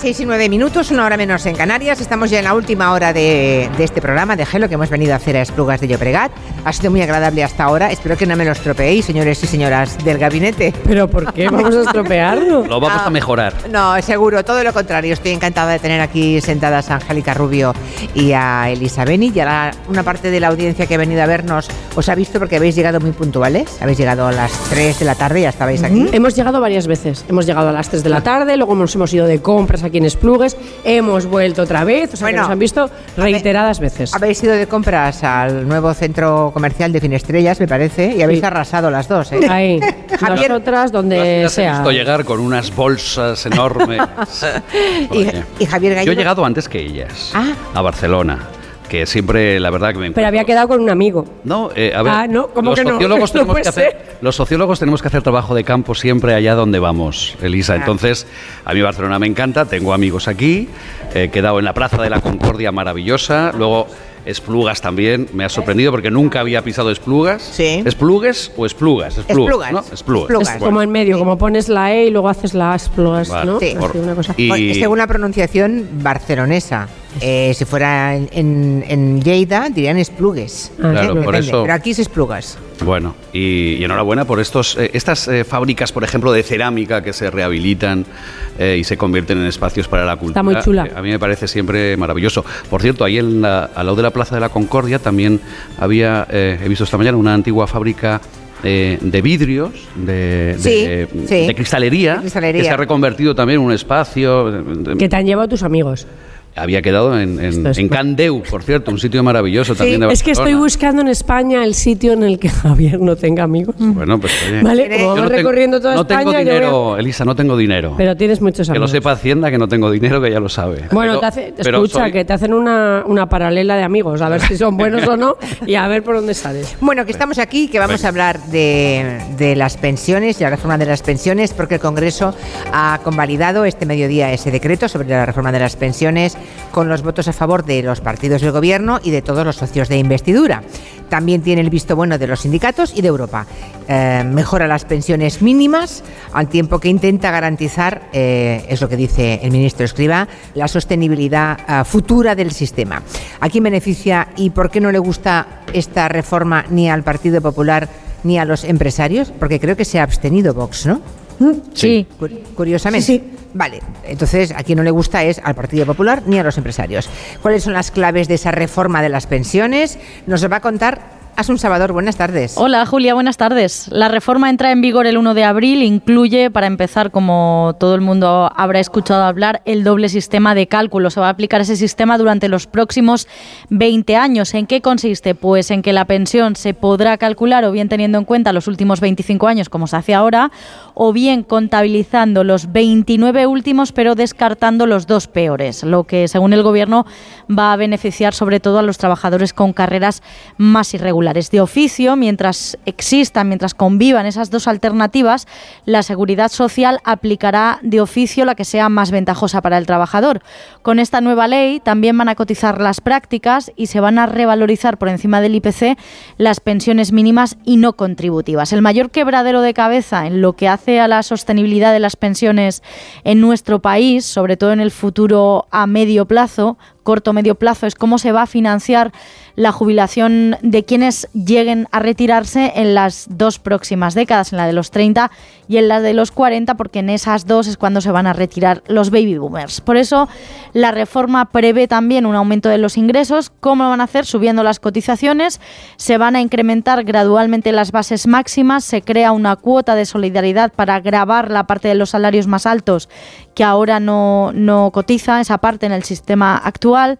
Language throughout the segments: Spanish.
las seis y nueve minutos, una hora menos en Canarias. Estamos ya en la última hora de, de este programa de Gelo que hemos venido a hacer a Esplugas de Llobregat. Ha sido muy agradable hasta ahora. Espero que no me lo estropeéis, señores y señoras del gabinete. ¿Pero por qué vamos a estropearlo? Lo vamos Ah, a mejorar. No, seguro, todo lo contrario. Estoy encantada de tener aquí sentadas a Angélica Rubio y a Elisa Beni. Y ahora una parte de la audiencia que ha venido a vernos os ha visto porque habéis llegado muy puntuales. Habéis llegado a las 3 de la tarde, ya estabais aquí. Hemos llegado varias veces. Hemos llegado a las 3 de la tarde, luego nos hemos ido de compras aquí en Esplugues, hemos vuelto otra vez, o sea que Bueno, nos han visto reiteradas veces. Habéis ido de compras al nuevo centro comercial de Finestrellas, me parece, y habéis Sí. arrasado las dos, ¿eh? Ahí, Javier- nosotras donde he sea. visto llegar con unas bolsas enormes. Y, y Javier Yo Gallego. he llegado antes que ellas Ah. a Barcelona, que siempre, la verdad, que me Pero encuentro- había quedado con un amigo. No, eh, a ver, Ah, no, ¿cómo los que no? sociólogos No tenemos que hacer, ser. los sociólogos tenemos que hacer trabajo de campo siempre allá donde vamos, Elisa. Ah. Entonces, a mí Barcelona me encanta, tengo amigos aquí, he quedado en la Plaza de la Concordia maravillosa, luego Esplugas también, me ha sorprendido porque nunca había pisado Esplugas. Sí. ¿Esplugues o Esplugas? Esplugas. ¿no? Esplugas. Esplugas. Es como en medio, como pones la E y luego haces la Esplugas, Vale. ¿no? Sí. Así, Por- una cosa. y- Bueno, según la pronunciación barcelonesa. Eh, si fuera en, en, en Lleida, dirían esplugues. Ah, Claro, Depende, por eso- Pero aquí es esplugas. Bueno, y, y enhorabuena por estos, eh, estas eh, fábricas, por ejemplo, de cerámica que se rehabilitan eh, y se convierten en espacios para la cultura. muy chula. Eh, a mí me parece siempre maravilloso. Por cierto, ahí en la- al lado de la Plaza de la Concordia también había, eh, he visto esta mañana, una antigua fábrica eh, de vidrios, de, Sí, de- sí. de cristalería, De cristalería. que se ha reconvertido también en un espacio. eh, de- Que te han llevado tus amigos. Había quedado en, en, Esto es- en Candeu, por cierto, un sitio maravilloso también de Es que estoy Barcelona. buscando en España el sitio en el que Javier no tenga amigos. Bueno, pues oye. Vale, como vamos no tengo- recorriendo toda no España. tengo yo voy a- dinero, Elisa, no tengo dinero. Pero tienes muchos que lo amigos. sepa Hacienda que no tengo dinero, que ya lo sabe. Bueno, Pero- te hace- pero escucha, soy- que te hacen una, una paralela de amigos, a ver si son buenos o no, y a ver por dónde sales. Bueno, que estamos aquí, que vamos a hablar de, de las pensiones y la reforma de las pensiones, porque el Congreso ha convalidado este mediodía ese decreto sobre la reforma de las pensiones con los votos a favor de los partidos del Gobierno y de todos los socios de investidura. También tiene el visto bueno de los sindicatos y de Europa. Eh, mejora las pensiones mínimas al tiempo que intenta garantizar, eh, es lo que dice el ministro Escriba, la sostenibilidad ah, futura del sistema. ¿A quién beneficia y por qué no le gusta esta reforma ni al Partido Popular ni a los empresarios? Porque creo que se ha abstenido Vox, ¿no? Sí. Cu- Curiosamente. Vale, entonces a quien no le gusta es al Partido Popular ni a los empresarios. ¿Cuáles son las claves de esa reforma de las pensiones? Nos lo va a contar Asun Salvador. Buenas tardes. Hola Julia, buenas tardes. La reforma entra en vigor el 1 de abril, incluye, para empezar, como todo el mundo habrá escuchado hablar, el doble sistema de cálculo. Se va a aplicar ese sistema durante los próximos 20 años. ¿En qué consiste? Pues en que la pensión se podrá calcular o bien teniendo en cuenta los últimos 25 años, como se hace ahora, o bien contabilizando los 29 últimos, pero descartando los dos peores, lo que, según el Gobierno, va a beneficiar sobre todo a los trabajadores con carreras más irregulares. De oficio, mientras existan, mientras convivan esas dos alternativas, la Seguridad Social aplicará de oficio la que sea más ventajosa para el trabajador. Con esta nueva ley también van a cotizar las prácticas y se van a revalorizar por encima del IPC las pensiones mínimas y no contributivas. El mayor quebradero de cabeza en lo que hace a la sostenibilidad de las pensiones en nuestro país, sobre todo en el futuro a medio plazo, corto medio plazo, es cómo se va a financiar la jubilación de quienes lleguen a retirarse en las dos próximas décadas, en la de los 30 y en la de los 40, porque en esas dos es cuando se van a retirar los baby boomers. Por eso, la reforma prevé también un aumento de los ingresos. ¿Cómo lo van a hacer? Subiendo las cotizaciones, se van a incrementar gradualmente las bases máximas, se crea una cuota de solidaridad para grabar la parte de los salarios más altos que ahora no, no cotiza esa parte en el sistema actual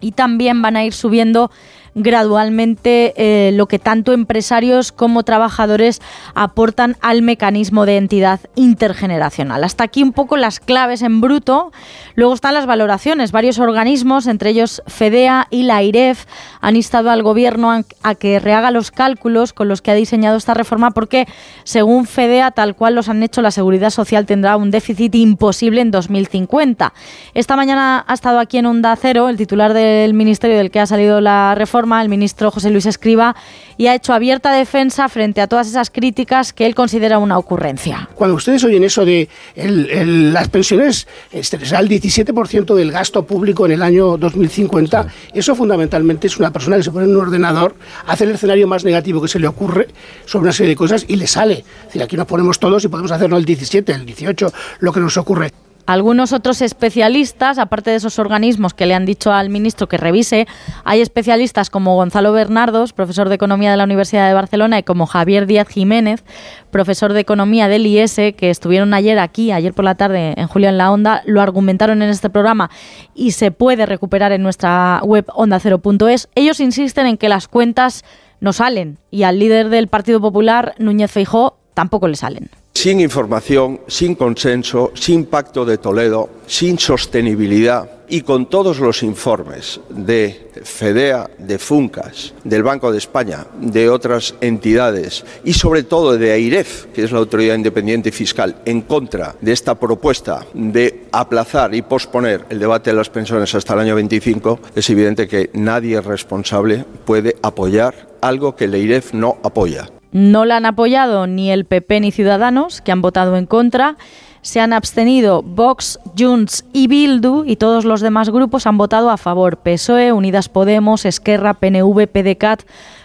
y también van a ir subiendo gradualmente eh, lo que tanto empresarios como trabajadores aportan al mecanismo de entidad intergeneracional. Hasta aquí un poco las claves en bruto. Luego están las valoraciones. Varios organismos, entre ellos FEDEA y la IREF, han instado al gobierno a, a que rehaga los cálculos con los que ha diseñado esta reforma porque, según FEDEA, tal cual los han hecho, la seguridad social tendrá un déficit imposible en 2050. Esta mañana ha estado aquí en Onda Cero el titular del ministerio del que ha salido la reforma reforma, el ministro José Luis Escriba, y ha hecho abierta defensa frente a todas esas críticas que él considera una ocurrencia. Cuando ustedes oyen eso de las pensiones, este, será el 17% del gasto público en el año 2050, eso fundamentalmente es una persona que se pone en un ordenador, hace el escenario más negativo que se le ocurre sobre una serie de cosas y le sale. Es decir, aquí nos ponemos todos y podemos hacerlo el 17, el 18, lo que nos ocurre. Algunos otros especialistas, aparte de esos organismos que le han dicho al ministro que revise, hay especialistas como Gonzalo Bernardos, profesor de Economía de la Universidad de Barcelona, y como Javier Díaz Jiménez, profesor de Economía del IES, que estuvieron ayer aquí, ayer por la tarde en Julio en la Onda, lo argumentaron en este programa y se puede recuperar en nuestra web ondacero.es. Ellos insisten en que las cuentas no salen y al líder del Partido Popular, Núñez Feijó, tampoco le salen sin información, sin consenso, sin pacto de Toledo, sin sostenibilidad y con todos los informes de FEDEA, de FUNCAS, del Banco de España, de otras entidades y sobre todo de AIREF, que es la Autoridad Independiente Fiscal, en contra de esta propuesta de aplazar y posponer el debate de las pensiones hasta el año 25, es evidente que nadie responsable puede apoyar algo que el AIREF no apoya. No la han apoyado ni el PP ni Ciudadanos, que han votado en contra. Se han abstenido Vox, Junts y Bildu y todos los demás grupos han votado a favor. PSOE, Unidas Podemos, Esquerra, PNV, PDCAT,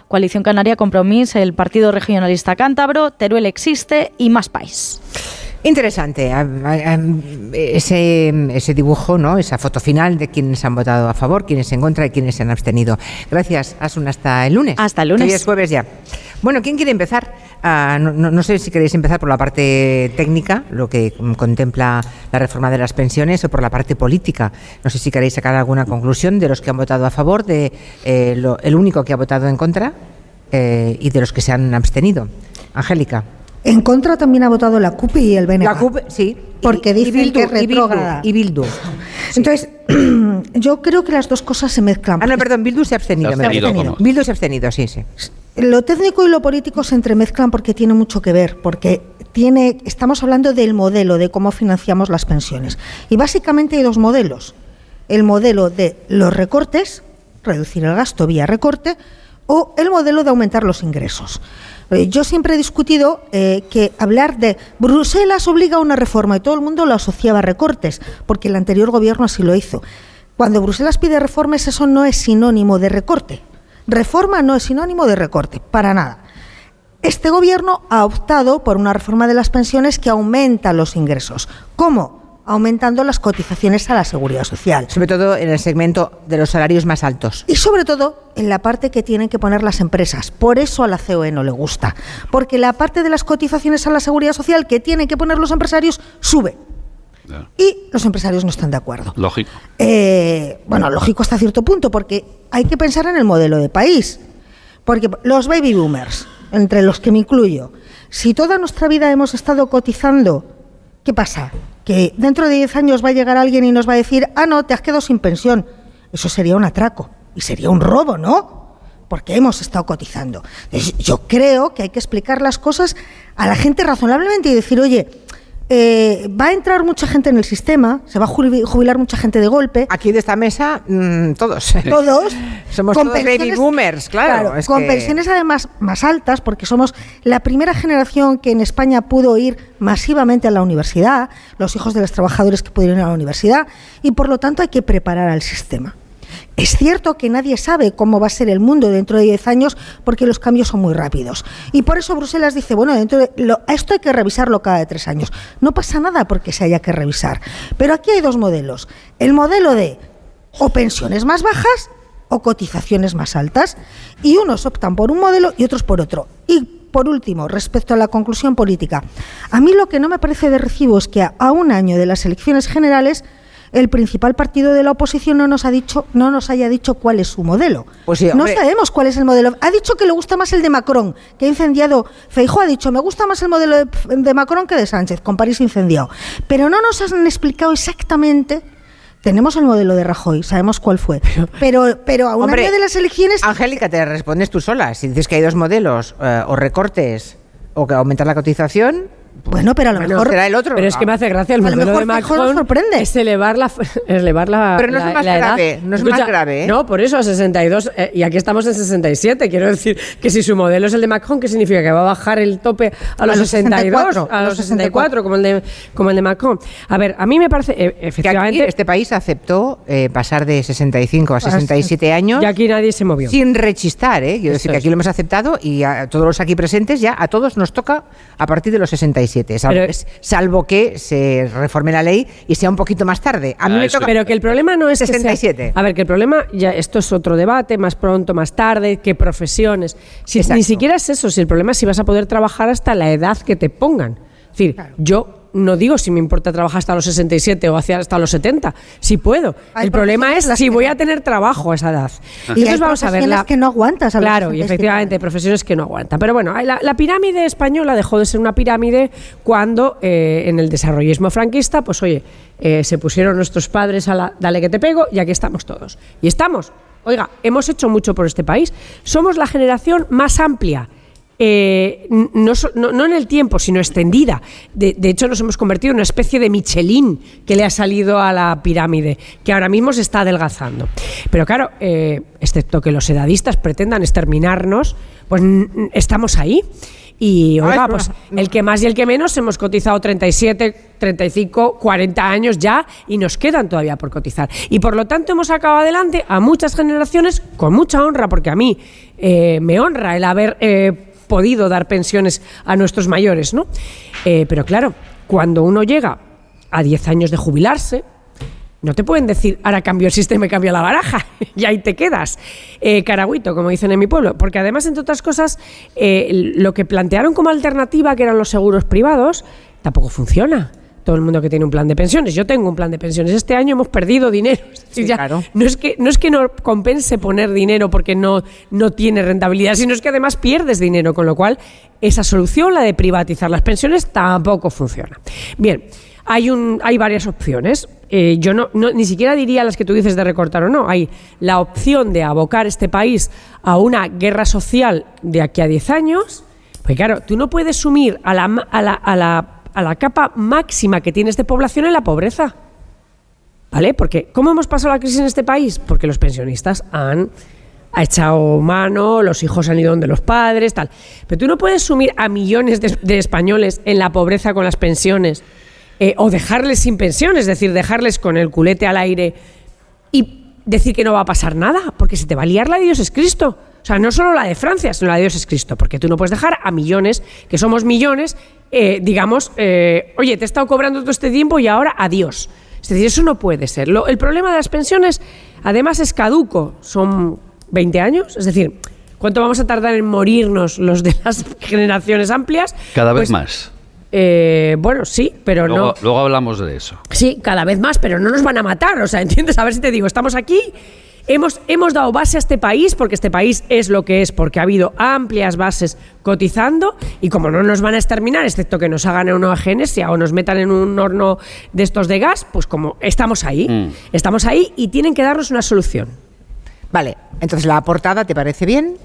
Coalición Canaria Compromís, el Partido Regionalista Cántabro, Teruel Existe y Más País. Interesante ese, ese dibujo, ¿no? esa foto final de quienes han votado a favor, quienes en contra y quienes se han abstenido. Gracias, Asun. Hasta el lunes. Hasta el lunes. Hoy es jueves ya. Bueno, ¿quién quiere empezar? Ah, no, sé si queréis empezar por la parte técnica, lo que contempla la reforma de las pensiones, o por la parte política. No sé si queréis sacar alguna conclusión de los que han votado a favor, de eh, el único que ha votado en contra eh, y de los que se han abstenido. Angélica. En contra también ha votado la CUP y el BNP. La CUP, sí. Porque dice que es retrógrada. Y Bildu. Entonces, yo creo que las dos cosas se mezclan. Ah, no, perdón, Bildu se ha abstenido. Se ha abstenido. Bildu se ha abstenido, sí, sí. Lo técnico y lo político se entremezclan porque tiene mucho que ver, porque tiene, estamos hablando del modelo, de cómo financiamos las pensiones. Y básicamente hay dos modelos. El modelo de los recortes, reducir el gasto vía recorte, o el modelo de aumentar los ingresos. Eh, yo siempre he discutido eh, que hablar de Bruselas obliga a una reforma y todo el mundo lo asociaba a recortes, porque el anterior gobierno así lo hizo. Cuando Bruselas pide reformas, eso no es sinónimo de recorte. Reforma no es sinónimo de recorte, para nada. Este gobierno ha optado por una reforma de las pensiones que aumenta los ingresos. ¿Cómo? Aumentando las cotizaciones a la seguridad social. Sobre todo en el segmento de los salarios más altos. Y sobre todo en la parte que tienen que poner las empresas. Por eso a la COE no le gusta. Porque la parte de las cotizaciones a la seguridad social que tienen que poner los empresarios sube. Y los empresarios no están de acuerdo. Lógico. Eh, bueno, lógico hasta cierto punto, porque hay que pensar en el modelo de país. Porque los baby boomers, entre los que me incluyo, si toda nuestra vida hemos estado cotizando, ¿qué pasa? que dentro de 10 años va a llegar alguien y nos va a decir, ah, no, te has quedado sin pensión. Eso sería un atraco y sería un robo, ¿no? Porque hemos estado cotizando. yo creo que hay que explicar las cosas a la gente razonablemente y decir, oye, eh, va a entrar mucha gente en el sistema, se va a jubilar mucha gente de golpe. Aquí de esta mesa, mm, todos. Todos. somos todos baby boomers, claro. con pensiones además más altas, porque somos la primera generación que en España pudo ir masivamente a la universidad, los hijos de los trabajadores que pudieron ir a la universidad, y por lo tanto hay que preparar al sistema. Es cierto que nadie sabe cómo va a ser el mundo dentro de 10 años porque los cambios son muy rápidos. Y por eso Bruselas dice, bueno, dentro de esto hay que revisarlo cada tres años. No pasa nada porque se haya que revisar. Pero aquí hay dos modelos. El modelo de o pensiones más bajas o cotizaciones más altas. Y unos optan por un modelo y otros por otro. Y por último, respecto a la conclusión política, a mí lo que no me parece de recibo es que a un año de las elecciones generales el principal partido de la oposición no nos ha dicho, no nos haya dicho cuál es su modelo. Pues no sabemos cuál es el modelo. Ha dicho que le gusta más el de Macron, que ha incendiado. Feijóo ha dicho, me gusta más el modelo de, Macron que de Sánchez, con París incendiado. Pero no nos han explicado exactamente tenemos el modelo de Rajoy, sabemos cuál fue. Pero, pero a un año de las elecciones. Angélica, te respondes tú sola. Si dices que hay dos modelos, eh, o recortes o que aumentar la cotización, Bueno, pero a lo Bueno, mejor será el otro. Pero es que me hace gracia el A lo modelo de mejor nos Macron sorprende. es elevar la, elevar la Pero no es la- más la edad. grave, no es más grave, ¿eh? No, por eso a 62 eh, y aquí estamos en 67. Quiero decir que si su modelo es el de Macron, ¿qué significa? Que va a bajar el tope a los, los 62, 64, a los 64, como el de como el de Macron. A ver, a mí me parece eh, Que aquí efectivamente este país aceptó eh, pasar de 65 a 67 años ya aquí nadie se movió. sin rechistar, ¿eh? Quiero Eso decir que es. aquí lo hemos aceptado y a todos los aquí presentes ya, a todos nos toca a partir de los 67, salvo, Pero- salvo que se reforme la ley y sea un poquito más tarde. A mí Ah, me toca... Pero que el problema no es que sea- 67. a ver, que el problema, ya esto es otro debate, más pronto, más tarde, qué profesiones. Si, Exacto. ni siquiera es eso, si el problema es si vas a poder trabajar hasta la edad que te pongan. Es decir, yo no digo si me importa trabajar hasta los 67 o hacia hasta los 70, si puedo. Hay el problema es si voy a tener trabajo a esa edad. Y hay Entonces vamos a ver profesiones la- que no aguantas a Claro, y 67 efectivamente profesiones que no aguantan. Pero bueno, la, la pirámide española dejó de ser una pirámide cuando eh, en el desarrollismo franquista, pues oye, eh, se pusieron nuestros padres a la dale que te pego y aquí estamos todos. Y estamos. Oiga, hemos hecho mucho por este país. Somos la generación más amplia. Eh, no, so- no- no en el tiempo, sino extendida. De, de hecho, nos hemos convertido en una especie de Michelin que le ha salido a la pirámide, que ahora mismo se está adelgazando. Pero claro, eh, excepto que los edadistas pretendan exterminarnos, pues estamos ahí. Y Ah, oiga, es pues el que más y el que menos hemos cotizado 37, 35, 40 años ya y nos quedan todavía por cotizar. Y por lo tanto hemos sacado adelante a muchas generaciones con mucha honra, porque a mí eh, me honra el haber podido dar pensiones a nuestros mayores, ¿no? Eh, pero claro, cuando uno llega a 10 años de jubilarse, no te pueden decir, ahora cambio el sistema y cambio la baraja, y ahí te quedas. Eh, como dicen en mi pueblo. Porque además, entre otras cosas, eh, lo que plantearon como alternativa, que eran los seguros privados, tampoco funciona. Todo el mundo que tiene un plan de pensiones. Yo tengo un plan de pensiones. Este año hemos perdido dinero. Sí, ya claro. no, es que, no es que no compense poner dinero porque no, no tiene rentabilidad, sino es que además pierdes dinero. Con lo cual, esa solución, la de privatizar las pensiones, tampoco funciona. Bien. Hay, un, hay varias opciones. Eh, yo no, no- ni siquiera diría las que tú dices de recortar o no. Hay la opción de abocar este país a una guerra social de aquí a 10 años. Pues claro, tú no puedes sumir a la, ma- a la, a la, a la capa máxima que tienes de población en la pobreza. ¿Vale? Porque ¿cómo hemos pasado la crisis en este país? Porque los pensionistas han ha echado mano, los hijos han ido donde los padres, tal. Pero tú no puedes sumir a millones de, de españoles en la pobreza con las pensiones eh, o dejarles sin pensiones, es decir, dejarles con el culete al aire y decir que no va a pasar nada, porque se te va a liar la de Dios es Cristo. O sea, no solo la de Francia, sino la de Dios es Cristo, porque tú no puedes dejar a millones, que somos millones, eh, digamos, eh, oye, te he estado cobrando todo este tiempo y ahora adiós. Es decir, eso no puede ser. Lo- el problema de las pensiones, además, es caduco. Son 20 años, es decir, ¿cuánto vamos a tardar en morirnos los de las generaciones amplias? Cada vez Pues, más. eh, bueno, sí, pero Luego, no. luego hablamos de eso. Sí, cada vez más, pero no nos van a matar. O sea, ¿entiendes? A ver si te digo, estamos aquí. Hemos, hemos dado base a este país porque este país es lo que es, porque ha habido amplias bases cotizando y como no nos van a exterminar, excepto que nos hagan una agenesia o nos metan en un horno de estos de gas, pues como estamos ahí, Mm. estamos ahí y tienen que darnos una solución. Vale, entonces la portada, ¿te parece bien?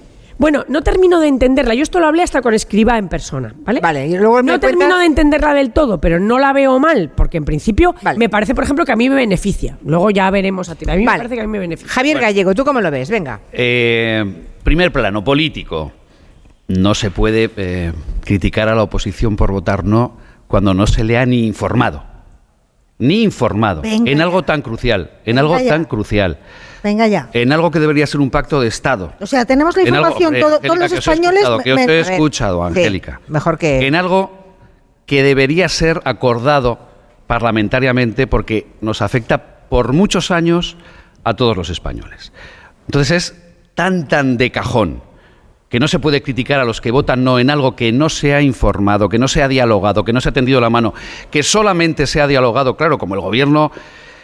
Bueno, no termino de entenderla. Yo esto lo hablé hasta con escriba en persona, ¿vale? Vale, y luego me no termino de entenderla del todo, pero no la veo mal, porque en principio Vale. me parece, por ejemplo, que a mí me beneficia. Luego ya veremos a ti. A mí Vale. me parece que a mí me beneficia. Javier Gallego, ¿tú cómo lo ves? Venga. Eh, primer plano, político. No se puede eh, criticar a la oposición por votar no cuando no se le ha ni informado. Ni informado. Venga en ya. algo tan crucial. En Venga algo ya. tan crucial. Venga ya. En algo que debería ser un pacto de Estado. O sea, tenemos la algo- información, todo- Angélica, todos los españoles... que os he sí, mejor que- En algo que debería ser acordado parlamentariamente porque nos afecta por muchos años a todos los españoles. Entonces es tan, tan de cajón que no se puede criticar a los que votan no en algo que no se ha informado, que no se ha dialogado, que no se ha tendido la mano, que solamente se ha dialogado, claro, como el gobierno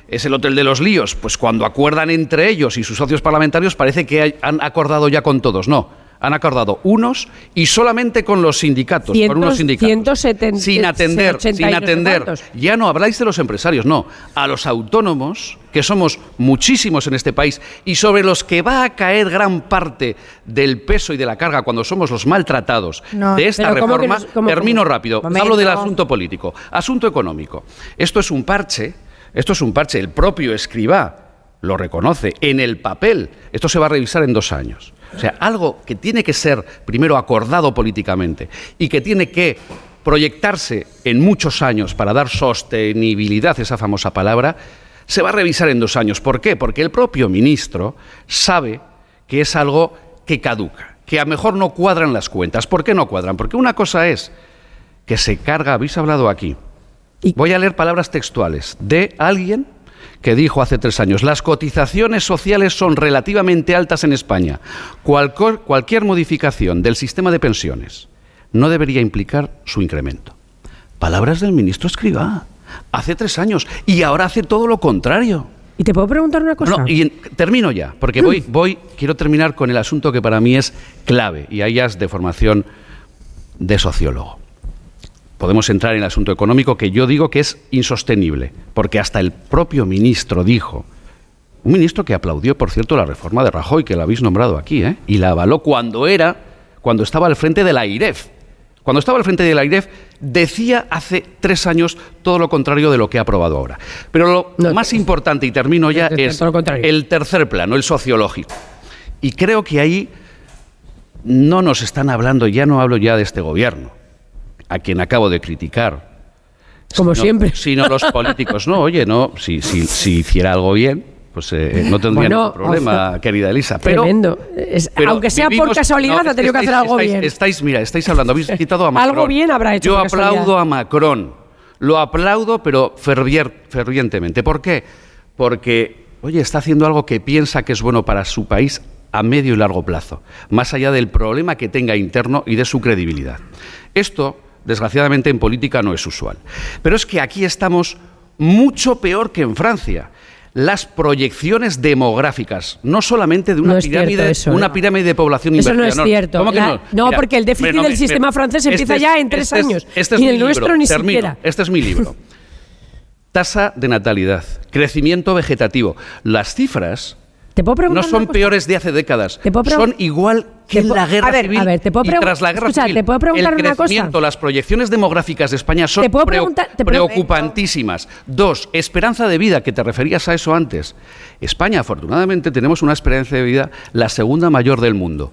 es el hotel de los líos, pues cuando acuerdan entre ellos y sus socios parlamentarios parece que hay- han acordado ya con todos. No, Han acordado unos y solamente con los sindicatos, con unos sindicatos. 170, sin atender, 80 y sin no sé atender. Ya no habláis de los empresarios, no. A los autónomos, que somos muchísimos en este país y sobre los que va a caer gran parte del peso y de la carga cuando somos los maltratados No, de esta pero ¿cómo que reforma. nos- cómo- termino cómo? rápido. Momento. Hablo del asunto político. Asunto económico. Esto es un parche. Esto es un parche. El propio escribá lo reconoce en el papel. Esto se va a revisar en dos años. O sea, algo que tiene que ser primero acordado políticamente y que tiene que proyectarse en muchos años para dar sostenibilidad, esa famosa palabra, se va a revisar en dos años. ¿Por qué? Porque el propio ministro sabe que es algo que caduca, que a lo mejor no cuadran las cuentas. ¿Por qué no cuadran? Porque una cosa es que se carga, habéis hablado aquí. Y- Voy a leer palabras textuales de alguien que dijo hace tres años, las cotizaciones sociales son relativamente altas en España. Cualco- cualquier modificación del sistema de pensiones no debería implicar su incremento. Palabras del ministro Escribá, hace tres años, y ahora hace todo lo contrario. ¿Y te puedo preguntar una cosa? No, y en- termino ya, porque voy, voy, quiero terminar con el asunto que para mí es clave, y ahí es de formación de sociólogo. Podemos entrar en el asunto económico que yo digo que es insostenible, porque hasta el propio ministro dijo, un ministro que aplaudió, por cierto, la reforma de Rajoy, que la habéis nombrado aquí, ¿eh? y la avaló cuando era, cuando estaba al frente de la IREF. Cuando estaba al frente de la IREF, decía hace tres años todo lo contrario de lo que ha aprobado ahora. Pero lo No, más te- importante, y termino ya, es el tercer plano, el sociológico. Y creo que ahí no nos están hablando, ya no hablo ya de este gobierno, a quien acabo de criticar. Como sino- siempre. Sino los políticos. No, oye, no, si, si, si hiciera algo bien, pues eh, no tendría Bueno, ningún problema, ojo, querida Elisa. Pero, Tremendo. Es- pero aunque sea por casualidad, no, ha tenido que hacer algo estáis- bien. Estáis, mira, estáis hablando, habéis quitado a Algo Macron. bien habrá hecho Yo aplaudo a Macron. Lo aplaudo, pero fervier- fervientemente. ¿Por qué? Porque, oye, está haciendo algo que piensa que es bueno para su país a medio y largo plazo, más allá del problema que tenga interno y de su credibilidad. Esto, desgraciadamente, en política no es usual. Pero es que aquí estamos mucho peor que en Francia. Las proyecciones demográficas, no solamente de una No pirámide, eso, una ¿no? pirámide de población Eso no es cierto. ¿Cómo que La- no? porque el déficit del sistema francés empieza es- ya en tres este es- años, este es el nuestro ni termino. siquiera. Este es mi libro. Tasa de natalidad, crecimiento vegetativo. Las cifras ¿Te puedo preguntar no son peores de hace décadas. ¿Te puedo Son igual que en la guerra a ver, civil. a ver, te puedo y tras la guerra escucha, civil. ¿te puedo preguntar el una cosa? crecimiento, las proyecciones demográficas de España son ¿Te puedo preo- preguntar- te puedo- preocupantísimas. Dos, esperanza de vida, que te referías a eso antes. España, afortunadamente, tenemos una esperanza de vida la segunda mayor del mundo.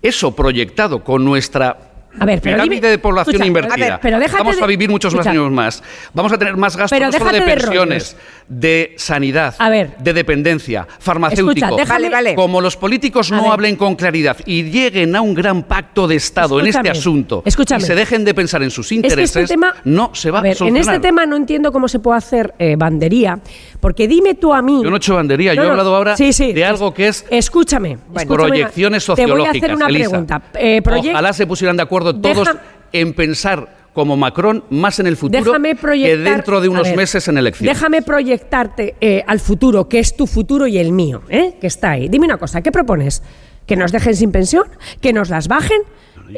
Eso proyectado con nuestra A ver, pero pirámide dime- de población escucha, invertida. a ver, pero déjate Vamos de- a vivir muchos más años más. Vamos a tener más gastos Pero no solo de pensiones, de sanidad, A ver. de dependencia, farmacéutico. Escucha, déjame- Vale. Como los políticos A no ver. hablen con claridad y lleguen a un gran pacto de Estado en este asunto y se dejen de pensar en sus Es que intereses, este tema, no se va a, a ver, en solucionar. este tema no entiendo cómo se puede hacer eh, bandería, porque dime tú a mí. Yo no he hecho bandería, yo he hablado ahora sí, sí, de algo que es Escúchame, proyecciones Te voy a sociológicas. hacer una Elisa. pregunta. Eh, Ojalá se pusieran de acuerdo todos Deja- en pensar como Macron más en el futuro que dentro de unos ver, meses en elecciones. Déjame proyectarte eh, al futuro, que es tu futuro y el mío, ¿eh? que está ahí. Dime una cosa, ¿qué propones? ¿Que nos dejen sin pensión? ¿Que nos las bajen?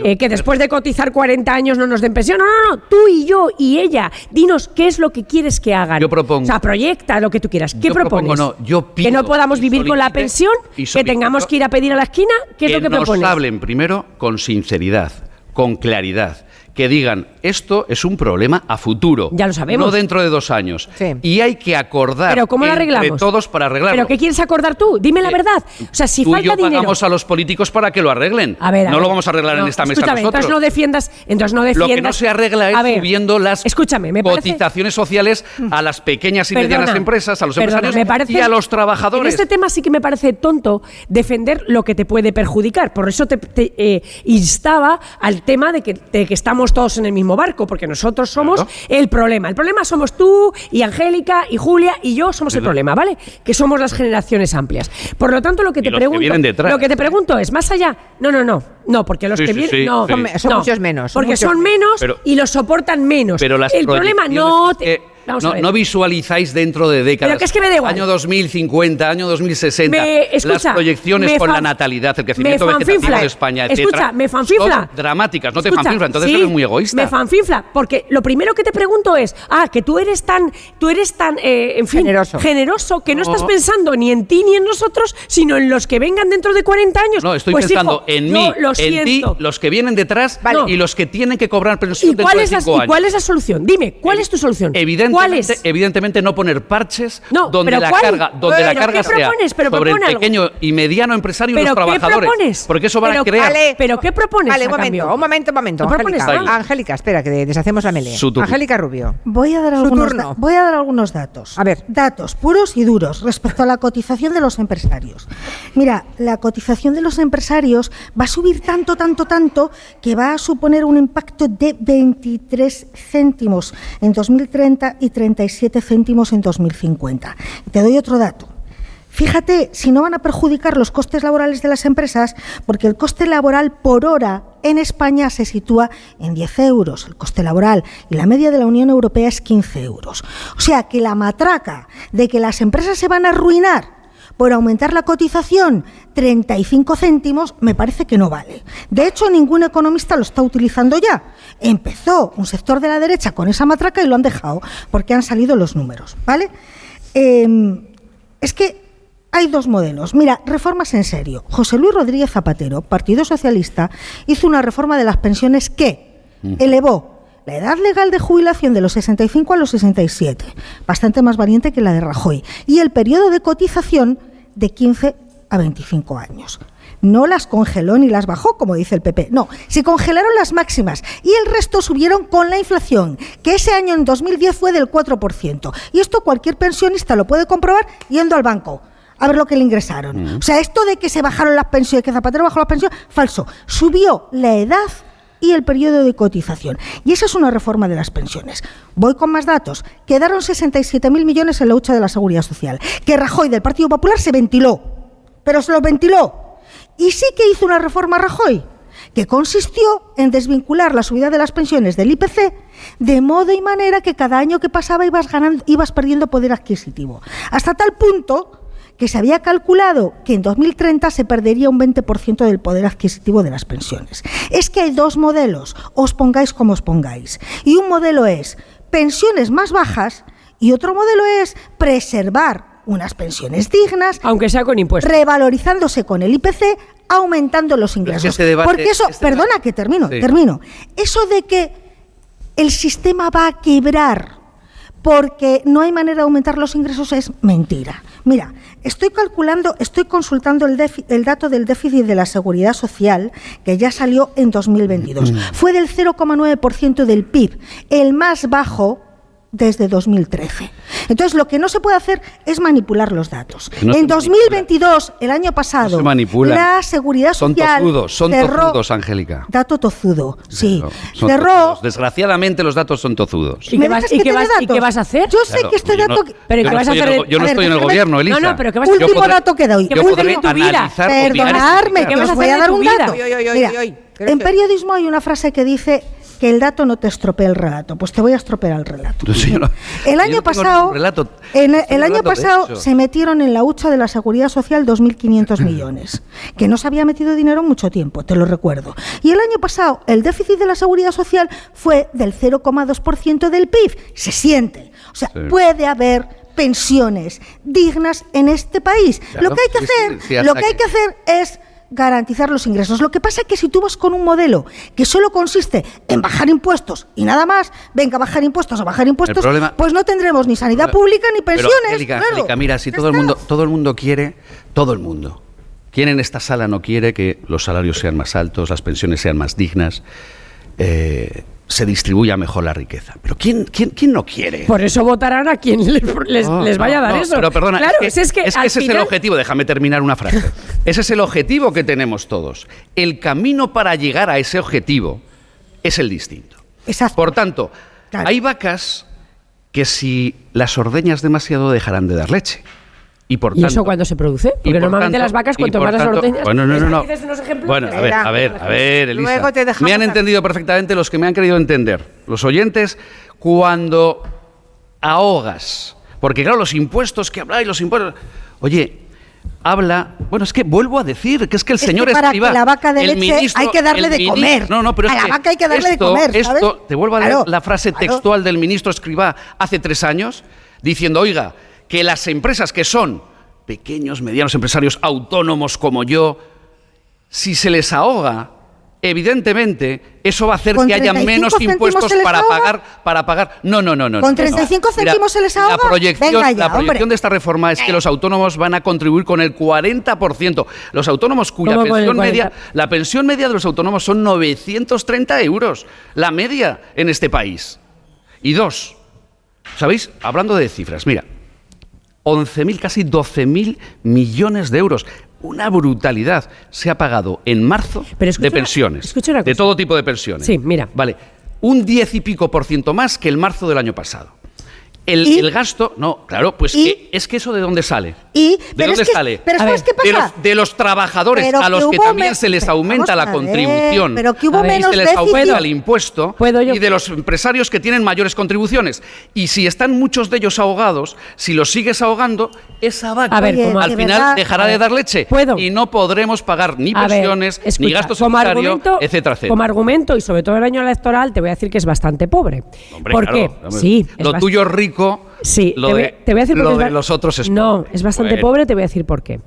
Eh, ¿Que después de cotizar 40 años no nos den pensión? No, no, no, tú y yo y ella. Dinos qué es lo que quieres que hagan. Yo propongo- O sea, proyecta lo que tú quieras. ¿Qué Yo propongo, propones? no, yo ¿Que no podamos vivir con la pensión? ¿Que tengamos que ir a pedir a la esquina? ¿Qué es lo que nos propones? hablen primero con sinceridad, con claridad. Que digan, esto es un problema a futuro. Ya lo sabemos. No dentro de dos años. Sí. Y hay que acordar ¿Pero cómo lo entre arreglamos? todos para arreglarlo. ¿Pero qué quieres acordar tú? Dime la Eh, verdad. O sea, si Tú y falta yo dinero... pagamos a los políticos para que lo arreglen. A ver, a no ver. lo vamos a arreglar en esta mesa nosotros. Entonces no defiendas, entonces no Lo defiendas. que no se arregla es ver, subiendo las escúchame, me parece- cotizaciones sociales a las pequeñas y Perdona, medianas empresas, a los perdona, empresarios me parece- y a los trabajadores. En este tema sí que me parece tonto defender lo que te puede perjudicar. Por eso te, te, eh, instaba al tema de que, de que estamos todos en el mismo barco, porque nosotros somos Claro. el problema. El problema somos tú y Angélica y Julia y yo somos el problema, ¿vale? Que somos las generaciones amplias. Por lo tanto, lo que Y te los que pregunto, vienen detrás. lo que te pregunto es más allá. No, no, no, no, porque los Sí, que sí, vienen, sí, no, sí. Son- muchos menos, son porque muchos son menos. Pero- y los soportan menos. Pero las el problema no te- a no, ver. no visualizáis dentro de décadas. Pero que es que me da igual. Año 2050, año 2060. Me- escucha, las proyecciones con la natalidad, el crecimiento vegetativo de España, Escucha, etcétera, me fanfinfla. son dramáticas, no te Escucha, fanfinfla, entonces sí, eres muy egoísta. Me fanfinfla, porque lo primero que te pregunto es, ah, que tú eres tan, tú eres tan, eh, en fin, Generoso. generoso, que no, No. estás pensando ni en ti ni en nosotros, sino en los que vengan dentro de 40 años. No, estoy Pues, pensando hijo, en mí, lo en ti, los que vienen detrás Vale. y los que tienen que cobrar pensión ¿Y dentro cuál, de es la, ¿Y cuál es la solución? Dime, ¿cuál es tu solución? ¿Cuál Evidentemente, no poner parches No, donde la ¿cuál? carga, donde la carga ¿qué sea propones? Pero sobre el algo. pequeño y mediano empresario y ¿Pero los qué trabajadores. propones? Porque eso va a Pero, crear Ale, ¿Pero qué propones Vale, a un momento, cambio? un momento, un momento. Propones Angélica, espera, que deshacemos la melea. Angélica Rubio. Voy a dar Su algunos voy a dar algunos datos. A ver. Datos puros y duros respecto a la cotización de los empresarios. Mira, la cotización de los empresarios va a subir tanto, tanto, tanto que va a suponer un impacto de 23 céntimos en 2030 y 37 céntimos en 2050. Te doy otro dato. Fíjate si no van a perjudicar los costes laborales de las empresas, porque el coste laboral por hora en España se sitúa en 10 euros, el coste laboral, y la media de la Unión Europea es 15 euros. O sea que la matraca de que las empresas se van a arruinar por aumentar la cotización 35 céntimos me parece que no vale. De hecho, ningún economista lo está utilizando ya. Empezó un sector de la derecha con esa matraca y lo han dejado porque han salido los números, ¿vale? Eh, es que hay dos modelos. Mira, reformas en serio. José Luis Rodríguez Zapatero, Partido Socialista, hizo una reforma de las pensiones que elevó la edad legal de jubilación de los 65 a los 67, bastante más valiente que la de Rajoy, y el periodo de cotización de 15 a 25 años. No las congeló ni las bajó, como dice el PP. No, se congelaron las máximas y el resto subieron con la inflación, que ese año en 2010 fue del 4%. Y esto cualquier pensionista lo puede comprobar yendo al banco a ver lo que le ingresaron. O sea, esto de que se bajaron las pensiones, que Zapatero bajó las pensiones, falso. Subió la edad y el periodo de cotización. Y esa es una reforma de las pensiones. Voy con más datos. Quedaron 67.000 millones en la hucha de la Seguridad Social. Que Rajoy del Partido Popular se ventiló. Pero se lo ventiló. Y sí que hizo una reforma Rajoy, que consistió en desvincular la subida de las pensiones del IPC de modo y manera que cada año que pasaba ibas, ganando, ibas perdiendo poder adquisitivo. Hasta tal punto que se había calculado que en 2030 se perdería un 20% del poder adquisitivo de las pensiones. Es que hay dos modelos, os pongáis como os pongáis. Y un modelo es pensiones más bajas y otro modelo es preservar unas pensiones dignas, Aunque sea con impuestos. revalorizándose con el IPC, aumentando los ingresos. que este debate- Porque eso, este perdona debate- que termino, Sí. termino. Eso de que el sistema va a quebrar porque no hay manera de aumentar los ingresos es mentira. Mira, estoy calculando, estoy consultando el, dato del déficit de la seguridad social que ya salió en 2022. Mm. Fue del 0,9% del PIB, el más bajo desde 2013. Entonces, lo que no se puede hacer es manipular los datos. No en manipula. 2022, el año pasado, No se manipulan. la seguridad Son social tozudos, son cerró- tozudos, Angélica. Dato tozudo, sí. No, son cerró tozudos. Desgraciadamente los datos son tozudos. ¿Y ¿Me qué vas- y qué vas- y qué vas a hacer? Yo sé Claro, que este yo dato... no- Pero yo ¿qué no vas a estoy en hacer Yo no a ver, estoy en el gobierno, Elisa. No, no, pero ¿qué vas a hacer? Último podré- dato que doy. Tu vida. analizar, opinar y Perdonadme. ¿Qué que vas a os voy hacer a dar un dato. En periodismo hay una frase que dice que el dato no te estropea el relato. Pues te voy a estropear el relato. No- El año pasado, ningún relato. en el, año pasado se metieron en la hucha de la seguridad social 2.500 millones, que no se había metido dinero en mucho tiempo, te lo recuerdo. Y el año pasado el déficit de la seguridad social fue del 0,2% del PIB. Se siente. O sea, Sí. puede haber pensiones dignas en este país. Claro, lo que hay que sí, hacer, sí, lo que hay que hacer es garantizar los ingresos. Lo que pasa es que si tú vas con un modelo que solo consiste en bajar impuestos y nada más, venga, bajar impuestos o bajar impuestos, problema- pues no tendremos ni sanidad pública ni Pero, pensiones. Angélica, claro. Angélica, mira, si todo el mundo, todo el mundo quiere, todo el mundo. ¿Quién en esta sala no quiere que los salarios sean más altos, las pensiones sean más dignas, eh, se distribuya mejor la riqueza? Pero ¿quién, quién, quién no quiere? Por eso votarán a quien les, les- vaya a dar no, eso. Pero perdona, claro, es que, es que, es que ese es el objetivo. Déjame terminar una frase. ese es el objetivo que tenemos todos. El camino para llegar a ese objetivo es el distinto. Exacto. Por tanto, Claro. hay vacas que si las ordeñas demasiado dejarán de dar leche. Y por ¿Y tanto, eso cuándo se produce? Porque por normalmente tanto- las vacas, cuanto más las ordeñas. Bueno, no. Bueno, a ver, a ver, a ver, Elisa. Luego te dejamos me han entendido perfectamente los que me han querido entender. Los oyentes, cuando ahogas. Porque claro, los impuestos que habláis, los impuestos... Oye, habla. Bueno, es que vuelvo a decir que es que el Es que señor para escriba. que la vaca de el leche hay que darle de comer. No, no, pero A es la que vaca hay que darle de comer, ¿sabes? Esto, te vuelvo a leer Claro, la frase claro. textual del ministro Escribá hace tres años, diciendo, oiga, que las empresas que son pequeños, medianos empresarios autónomos como yo, si se les ahoga, evidentemente eso va a hacer ¿Con que haya 35 menos impuestos para ahoga? pagar, para pagar. No, no, no, no. ¿Con no, 35 no. Mira, céntimos se les ahoga? La proyección, Venga ya, la proyección hombre. de esta reforma es que los autónomos van a contribuir con el 40%. Los autónomos cuya ¿Cómo con el pensión media, 40? la pensión media de los autónomos son 930 euros, la media en este país. Y dos, ¿sabéis? Hablando de cifras, mira, 11.000, casi 12.000 millones de euros. Una brutalidad se ha pagado en marzo Pero de una- pensiones. escucha una de todo tipo de pensiones. Sí, mira. Vale, un 10 y pico por ciento más que el marzo del año pasado. El, gasto, no, claro, pues que, es que eso de dónde sale. ¿Y? ¿De pero dónde que, sale? Pero ¿sabes qué pasa? De los, trabajadores a los que, también se les aumenta la ver, contribución. Pero que hubo menos se les déficit. aumenta el impuesto ¿Puedo yo? y de los empresarios que tienen mayores contribuciones. Y si están muchos de ellos ahogados, si los sigues ahogando, esa vaca al final dejará de dar leche ¿puedo? y no podremos pagar ni pensiones, ni gastos sanitarios, etcétera. Como argumento, y sobre todo el año electoral, te voy a decir que es bastante pobre. ¿Por qué? Sí, lo tuyo rico 5 Sí, lo te, voy, de, te voy a decir lo de los otros es No, pobre. es bastante Bueno. pobre, te voy a decir por qué.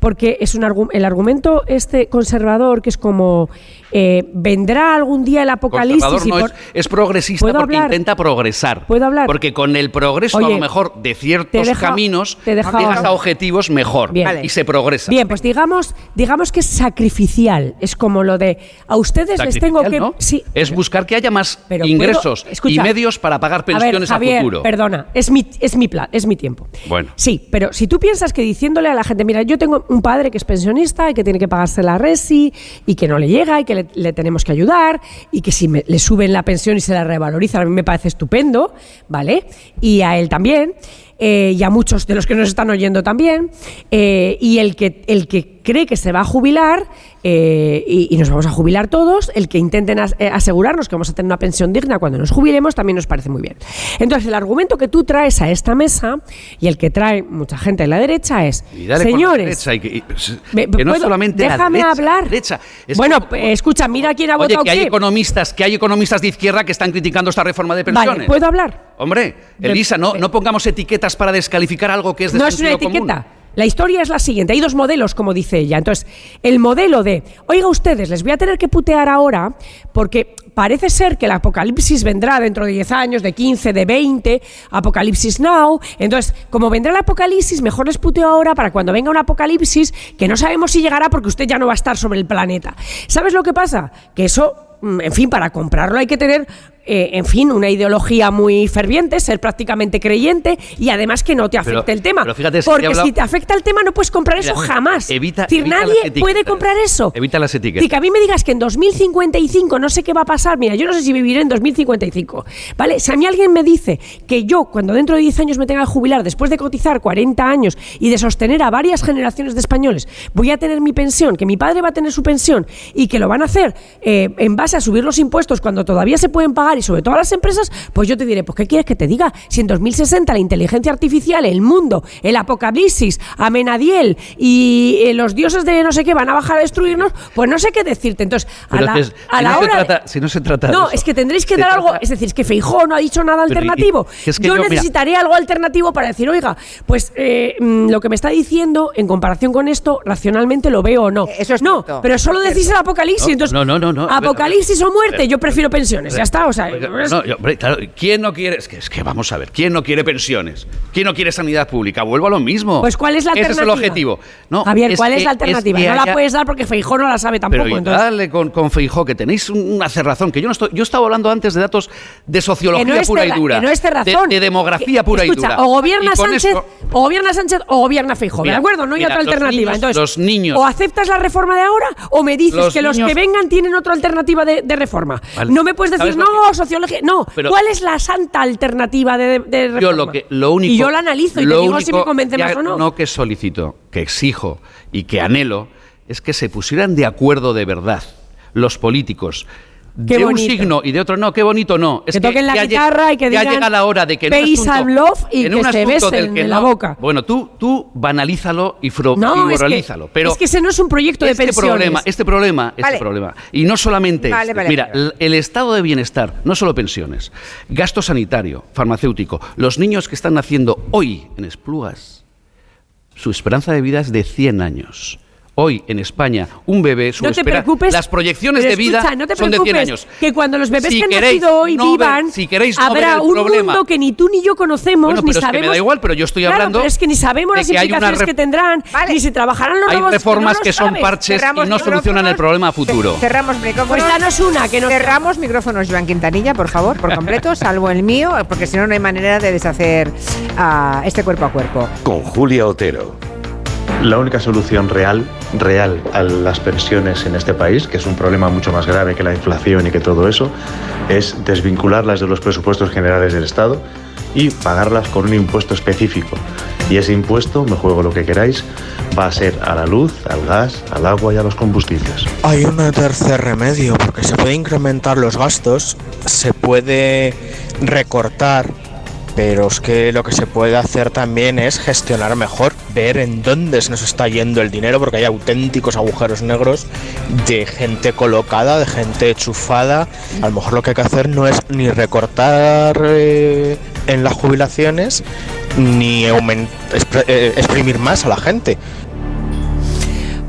Porque es un argu- el argumento este conservador que es como eh, vendrá algún día el apocalipsis y no por- es, es progresista ¿Puedo porque hablar? intenta progresar. ¿Puedo hablar? Porque con el progreso, a lo mejor, de ciertos deja- caminos, te deja- llegas a objetivos mejor Bien. Vale. y se progresa. Bien, pues digamos, digamos que es sacrificial. Es como lo de a ustedes les tengo que ¿no? sí, Es buscar que haya más Pero puedo- ingresos y medios para pagar A ver, pensiones a, futuro. Perdona, es mi, es mi plan, es mi tiempo. Bueno. Sí, pero si tú piensas que diciéndole a la gente, mira, yo tengo un padre que es pensionista y que tiene que pagarse la resi y que no le llega y que le, le tenemos que ayudar y que si me- le suben la pensión y se la revalorizan, a mí me parece estupendo, ¿vale? Y a él también. Eh, y a muchos de los que nos están oyendo también, eh, y el que, el que cree que se va a jubilar, eh, y, y nos vamos a jubilar todos, el que intenten as- eh, asegurarnos que vamos a tener una pensión digna cuando nos jubilemos, también nos parece muy bien. Entonces, el argumento que tú traes a esta mesa, y el que trae mucha gente de la derecha, es, señores, derecha y que, y, pues, me- que solamente la déjame derecha, hablar. derecha. Es bueno, que- eh, escucha, mira quién ha Oye, votado que hay qué. economistas, que hay economistas de izquierda que están criticando esta reforma de pensiones. Vale, ¿puedo hablar? Hombre, Elisa, no, no pongamos etiquetas para descalificar algo que es de no es una común. etiqueta. La historia es la siguiente. Hay dos modelos, como dice ella. Entonces, el modelo de, oiga ustedes, les voy a tener que putear ahora porque parece ser que el apocalipsis vendrá dentro de 10 años, de 15, de 20, apocalipsis now. Entonces, como vendrá el apocalipsis, mejor les puteo ahora para cuando venga un apocalipsis que no sabemos si llegará porque usted ya no va a estar sobre el planeta. ¿Sabes lo que pasa? Que eso, mm, en fin, para comprarlo hay que tener eh, en fin, una ideología muy ferviente, ser prácticamente creyente y además que no te afecte Pero- el tema. pero fíjate, si Porque hablado- si te afecta el tema no puedes comprar eso Mira, jamás. evita- es decir, evita las nadie puede comprar eso. Evita las etiquetas. Y que a mí me digas que en 2055 no sé qué va a pasar, mira, yo no sé si viviré en 2055, ¿vale? Si a mí alguien me dice que yo cuando dentro de 10 años me tenga que jubilar después de cotizar 40 años y de sostener a varias generaciones de españoles, voy a tener mi pensión, que mi padre va a tener su pensión y que lo van a hacer eh, en base a subir los impuestos cuando todavía se pueden pagar y sobre todo a las empresas, pues yo te diré, pues ¿qué quieres que te diga? Si en 2060 la inteligencia artificial, el mundo, el apocalipsis, Amenadiel y eh, los dioses de no sé qué van a bajar a destruirnos, pues no sé qué decirte. Entonces, a Pero la, es- a si la no se hora trata- si no se trata de No, eso. es que tendréis que Se dar algo, es decir, es que Feijó no ha dicho nada Pero alternativo. y- es que yo, yo, mira- necesitaré algo alternativo para decir, oiga, pues eh, mm, lo que me está diciendo en comparación con esto, racionalmente lo veo o no. Eso es no, cierto, pero solo decís el apocalipsis. No, entonces, no, no, no, no. Apocalipsis o muerte, yo prefiero pensiones. Ya está, o sea. Oiga, es- no, yo- hombre, claro, ¿quién no quiere? Es que, es que vamos a ver, ¿quién no quiere pensiones? ¿Quién no quiere sanidad pública? Vuelvo a lo mismo. Pues ¿cuál es la Ese alternativa? es el objetivo. No, Javier, ¿cuál es, que- la alternativa? que no la puedes dar porque Feijó no la sabe tampoco. Pero entonces- dale con, con Feijó, que tenéis un- una cerrazón, que yo no estoy. Yo estaba hablando antes de datos de sociología no pura y dura. que no es de, cerrazón. de demografía pura Escucha, y dura. O gobierna Y Sánchez, o gobierna Sánchez, o gobierna Feijóo, ¿de acuerdo? No hay mira, otra alternativa. niños- Entonces, los niños- o aceptas la reforma de ahora, o me dices Los que los que vengan tienen otra alternativa de, de reforma. Vale. No me puedes decir, ¿Sabes lo no, sociología. No, Pero- ¿cuál es la santa alternativa de, de reforma? Yo lo que lo único y yo la analizo y te digo si me convence más o no. No que solicito, que exijo y que anhelo es que se pusieran de acuerdo de verdad los políticos Qué de un signo y de otro no, qué bonito no. Es Que toquen la ya guitarra y que ya digan llega la hora de que en and love y en que un se besen que en la boca. Bueno, tú, tú banalízalo y, fro- No, y es que- pero es que ese no es un proyecto de este pensiones. Problema, este problema, este problema. Y no solamente Vale, este. vale, Mira, el estado de bienestar, no solo pensiones, gasto sanitario, farmacéutico, los niños que están naciendo hoy en Esplugas, su esperanza de vida es de 100 años. Hoy en España, un bebé, su No te espera- preocupes. las proyecciones de vida escucha, no te son de 100 preocupes, años. Que cuando los bebés Si que han queréis nacido hoy no ver- vivan, si queréis no ver habrá el un problema- mundo que ni tú ni yo conocemos, Bueno, ni pero es que me sabemos. da igual, pero yo estoy Claro, hablando pero es que ni sabemos las que implicaciones ref- que tendrán, Vale. ni si trabajarán los Hay robots, reformas no lo que son sabes. parches y Cerramos no solucionan el micrófonos. problema futuro. Cerramos micrófonos. Pues danos una, que nos Cerramos micrófonos, Joan Quintanilla, por favor, por completo, salvo el mío, porque si no, no hay manera de deshacer ah, este cuerpo a cuerpo. con Julia Otero. La única solución real, real a las pensiones en este país, que es un problema mucho más grave que la inflación y que todo eso, es desvincularlas de los presupuestos generales del Estado y pagarlas con un impuesto específico. Y ese impuesto, me juego lo que queráis, va a ser a la luz, al gas, al agua y a los combustibles. Hay un tercer remedio, porque se puede incrementar los gastos, se puede recortar, pero es que lo que se puede hacer también es gestionar mejor, ver en dónde se nos está yendo el dinero, porque hay auténticos agujeros negros de gente colocada, de gente chufada. A lo mejor lo que hay que hacer no es ni recortar eh, en las jubilaciones, ni eh, exprimir más a la gente.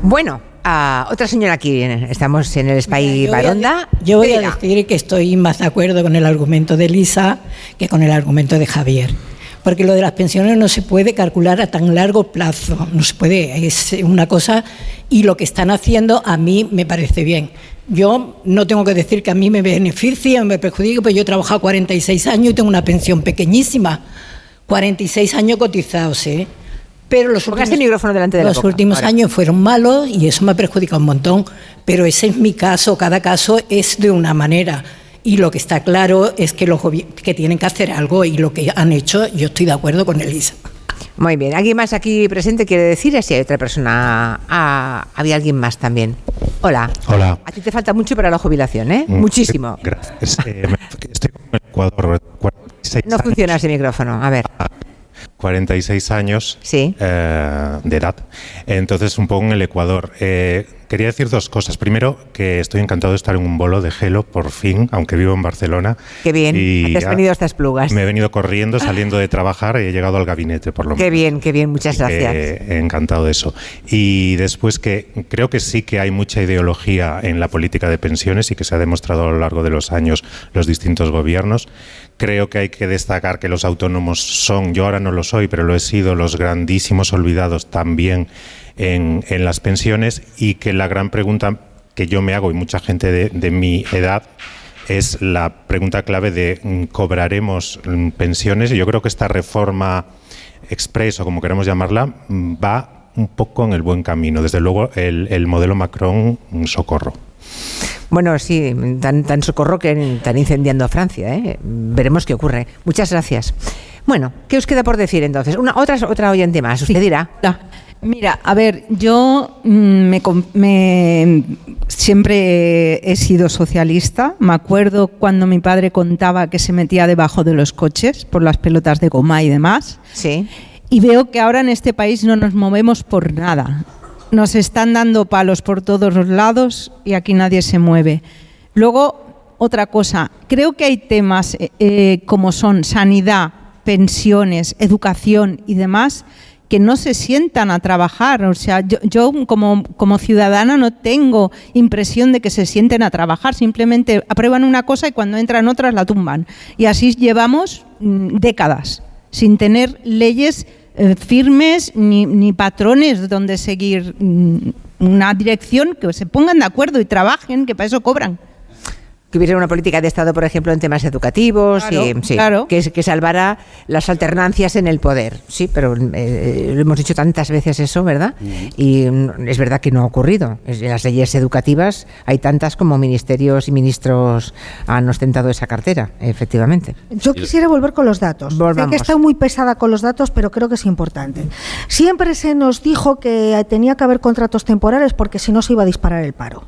Bueno, ah, otra señora aquí, estamos en el Spy Yo voy a Baronda. Yo voy a decir que estoy más de acuerdo con el argumento de Lisa que con el argumento de Javier. Porque lo de las pensiones no se puede calcular a tan largo plazo, no se puede, es una cosa y lo que están haciendo a mí me parece bien. Yo no tengo que decir que a mí me beneficia o me perjudica, pues yo he trabajado 46 años y tengo una pensión pequeñísima. 46 años cotizados, ¿eh? Pero los últimos, este micrófono delante de los últimos ahora. años fueron malos y eso me ha perjudicado un montón. Pero ese es mi caso, cada caso es de una manera. Y lo que está claro es que los que tienen que hacer algo y lo que han hecho, yo estoy de acuerdo con Elisa. Muy bien. ¿Alguien más aquí presente quiere decir? Si hay otra persona. Ah, había alguien más también. Hola. Hola. A ti te falta mucho para la jubilación, ¿eh? Mm, Muchísimo. Gracias. Eh, estoy el Ecuador. 46 No funciona ese micrófono. A ver. 46 años Sí. eh, de edad. Entonces, un poco en el Ecuador. Eh, quería decir dos cosas. Primero, que estoy encantado de estar en un bolo de gelo, por fin, aunque vivo en Barcelona. Qué bien. Y Te has venido estas plugas. Me he venido corriendo, saliendo de trabajar y he llegado al gabinete, por lo menos. Qué bien, qué bien. Muchas Así gracias. encantado de eso. Y después que creo que sí que hay mucha ideología en la política de pensiones y que se ha demostrado a lo largo de los años los distintos gobiernos. Creo que hay que destacar que los autónomos son, yo ahora no lo soy, pero lo he sido, los grandísimos olvidados también en, en las pensiones y que la gran pregunta que yo me hago y mucha gente de, de mi edad es la pregunta clave de mm, ¿cobraremos mm, pensiones? Y yo creo que esta reforma express o como queremos llamarla mm, va un poco en el buen camino. Desde luego el, el modelo Macron, un socorro. Bueno, sí, tan, tan socorro que están incendiando a Francia. ¿eh? Veremos qué ocurre. Muchas gracias. Bueno, ¿qué os queda por decir entonces? Una, otra, otra oyente más, usted dirá. Mira, a ver, yo mm, me, me- siempre he sido socialista. Me acuerdo cuando mi padre contaba que se metía debajo de los coches por las pelotas de goma y demás. Sí. Y veo que ahora en este país no nos movemos por nada. Nos están dando palos por todos los lados y aquí nadie se mueve. Luego, otra cosa, creo que hay temas eh, eh, como son sanidad, pensiones, educación y demás que no se sientan a trabajar. O sea, yo, yo como, como ciudadana no tengo impresión de que se sienten a trabajar. Simplemente aprueban una cosa y cuando entran otras la tumban. Y así llevamos mm, décadas sin tener leyes eh, firmes ni, ni patrones donde seguir mm, una dirección que se pongan de acuerdo y trabajen, que para eso cobran. Que hubiera una política de Estado, por ejemplo, en temas educativos, Claro, y, sí, claro. que, que salvara las alternancias en el poder. Sí, pero eh, lo hemos dicho tantas veces eso, ¿verdad? Y mm, es verdad que no ha ocurrido. En las leyes educativas hay tantas como ministerios y ministros han ostentado esa cartera, efectivamente. Yo quisiera volver con los datos. Sé Volvamos. que he estado muy pesada con los datos, pero creo que es importante. Siempre se nos dijo que tenía que haber contratos temporales porque si no se iba a disparar el paro.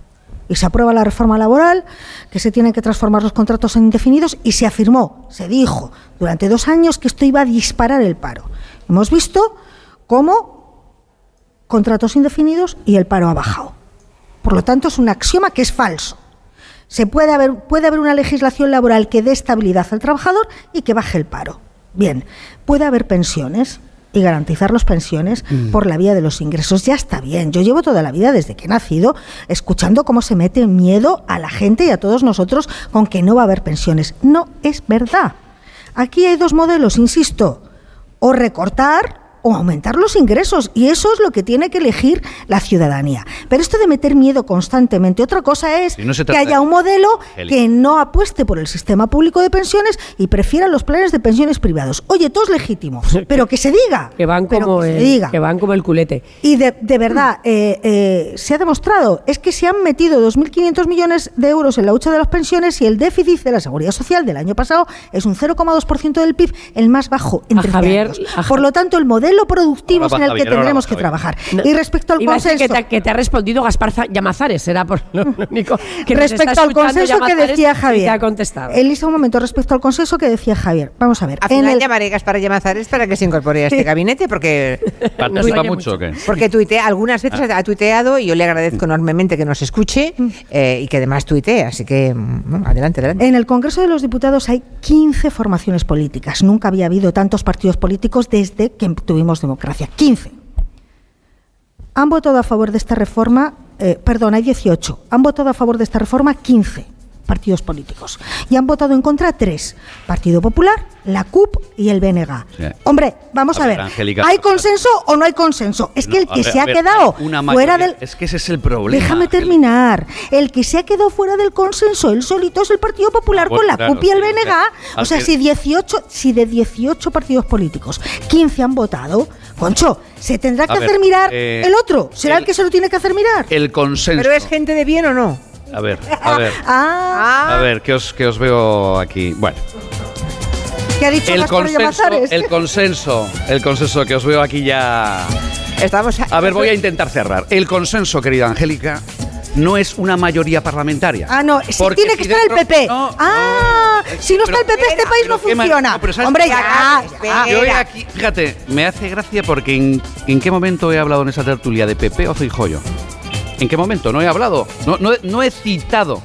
Y se aprueba la reforma laboral, que se tienen que transformar los contratos en indefinidos y se afirmó, se dijo durante dos años que esto iba a disparar el paro. Hemos visto cómo contratos indefinidos y el paro ha bajado. Por lo tanto, es un axioma que es falso. Se puede haber, puede haber una legislación laboral que dé estabilidad al trabajador y que baje el paro. Bien, puede haber pensiones y garantizar las pensiones Mm. por la vía de los ingresos. Ya está bien. Yo llevo toda la vida, desde que he nacido, escuchando cómo se mete miedo a la gente y a todos nosotros con que no va a haber pensiones. No es verdad. Aquí hay dos modelos, insisto, o recortar o aumentar los ingresos. Y eso es lo que tiene que elegir la ciudadanía. Pero esto de meter miedo constantemente, otra cosa es no que haya un modelo que no apueste por el sistema público de pensiones y prefiera los planes de pensiones privados. Oye, todo es legítimo, pero que se diga. Que van como, que se el, diga. que van como el culete. Y de, de verdad, eh, eh, se ha demostrado, es que se han metido 2.500 millones de euros en la hucha de las pensiones y el déficit de la seguridad social del año pasado es un 0,2% del PIB, el más bajo en A 13 Javier- años. a Ja- Por lo tanto, el modelo productivo Ahora es en el que Javier, ahora tendremos que Javier. trabajar. No, y respecto al Iba consenso... que te, que te ha respondido Gaspar Za- Llamazares, será por lo único. Que respecto al consenso que decía y te Javier. ha contestado. Elisa, un momento, respecto al consenso que decía Javier. Vamos a ver. Al final el- llamaré a Gaspar Llamazares para que se incorpore a este gabinete porque ¿Participa mucho o qué? Porque tuitea, algunas veces ha tuiteado y yo le agradezco enormemente que nos escuche eh, y que además tuitee. Así que, mm, bueno, adelante, adelante. En el Congreso de los Diputados hay 15 formaciones políticas. Nunca había habido tantos partidos políticos desde que tuvimos democracia. 15. Han votado a favor de esta reforma, eh, perdón, hay 18. Han votado a favor de esta reforma 15 partidos políticos. Y han votado en contra 3. Partido Popular, la CUP y el BNG. Sí. Hombre, vamos A a, ver, ¿Hay consenso o no hay consenso? Es que el que ver, se ha ver, quedado fuera del... Es que ese es el problema. Déjame terminar. El que se ha quedado fuera del consenso, él solito es el Partido Popular Ah, bueno, con la claro, CUP y el BNG. O sea, si 18, si de 18 partidos políticos 15 han votado, Concho, se tendrá que A ver, hacer mirar eh, el otro. ¿Será el, el- que se lo tiene que hacer mirar? El consenso. ¿Pero es gente de bien o no? A ver, a ver. Ah, A ver, que os, que os veo aquí. Bueno, ¿qué ha dicho el consenso, el consenso, el consenso que os veo aquí ya. Estamos A ver, voy a intentar cerrar. El consenso, querida Angélica, no es una mayoría parlamentaria. Ah, no, sí, tiene que si estar el PP. No, ah, si no está el PP, este país no qué funciona. no, pero ¿sabes Hombre, qué? ya. Yo he aquí, fíjate, me hace gracia porque en, ¿en qué momento he hablado en esa tertulia de PP o Feijóo? ¿En qué momento? No he hablado, no, no, he- no he citado.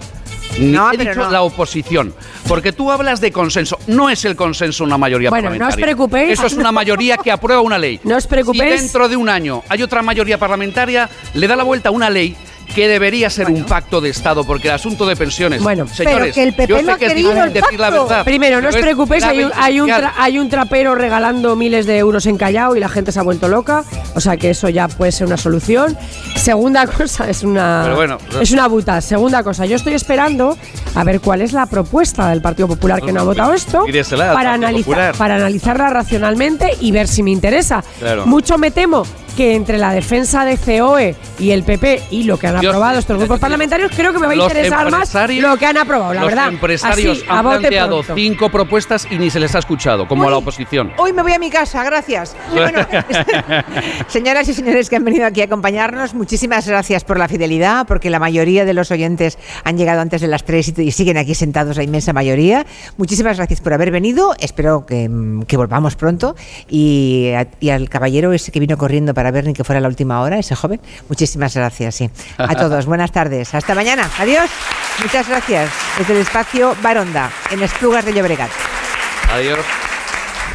Ni No, he dicho no. la oposición. Porque tú hablas de consenso. No es el consenso una mayoría Bueno, no os parlamentaria. preocupéis. Eso es una mayoría que aprueba una ley. No os preocupéis. Si dentro de un año hay otra mayoría parlamentaria, le da la vuelta a una ley que debería ser un pacto de Estado, porque el asunto de pensiones. Bueno, señores, pero que el PP yo sé no ha que querido el decir la pacto. verdad. Primero, no os preocupéis, hay un, hay, un tra- hay un trapero regalando miles de euros en Callao y la gente se ha vuelto loca. O sea que eso ya puede ser una solución. Segunda cosa, es una, bueno, es una buta. Segunda cosa, yo estoy esperando a ver cuál es la propuesta del Partido Popular que no ha Pues, votado esto para, analizar, para analizarla racionalmente y ver si me interesa. Claro. Mucho me temo que entre la defensa de COE y el PP y lo que han aprobado estos grupos parlamentarios, creo que me va a Los interesar más lo que han aprobado, la los verdad. empresarios Así, han planteado pronto. cinco propuestas y ni se les ha escuchado, como a la oposición. Hoy me voy a mi casa, gracias. Bueno, señoras y señores que han venido aquí a acompañarnos, muchísimas gracias por la fidelidad, porque la mayoría de los oyentes han llegado antes de las tres y, y siguen aquí sentados la inmensa mayoría. Muchísimas gracias por haber venido, espero que, mm, que volvamos pronto. Y, a- y al caballero ese que vino corriendo para ver ni que fuera la última hora, ese joven, muchísimas gracias, sí. Todos, buenas tardes. Hasta mañana. Adiós. Muchas gracias. Desde el espacio Baronda, en Esplugas de Llobregat. Adiós.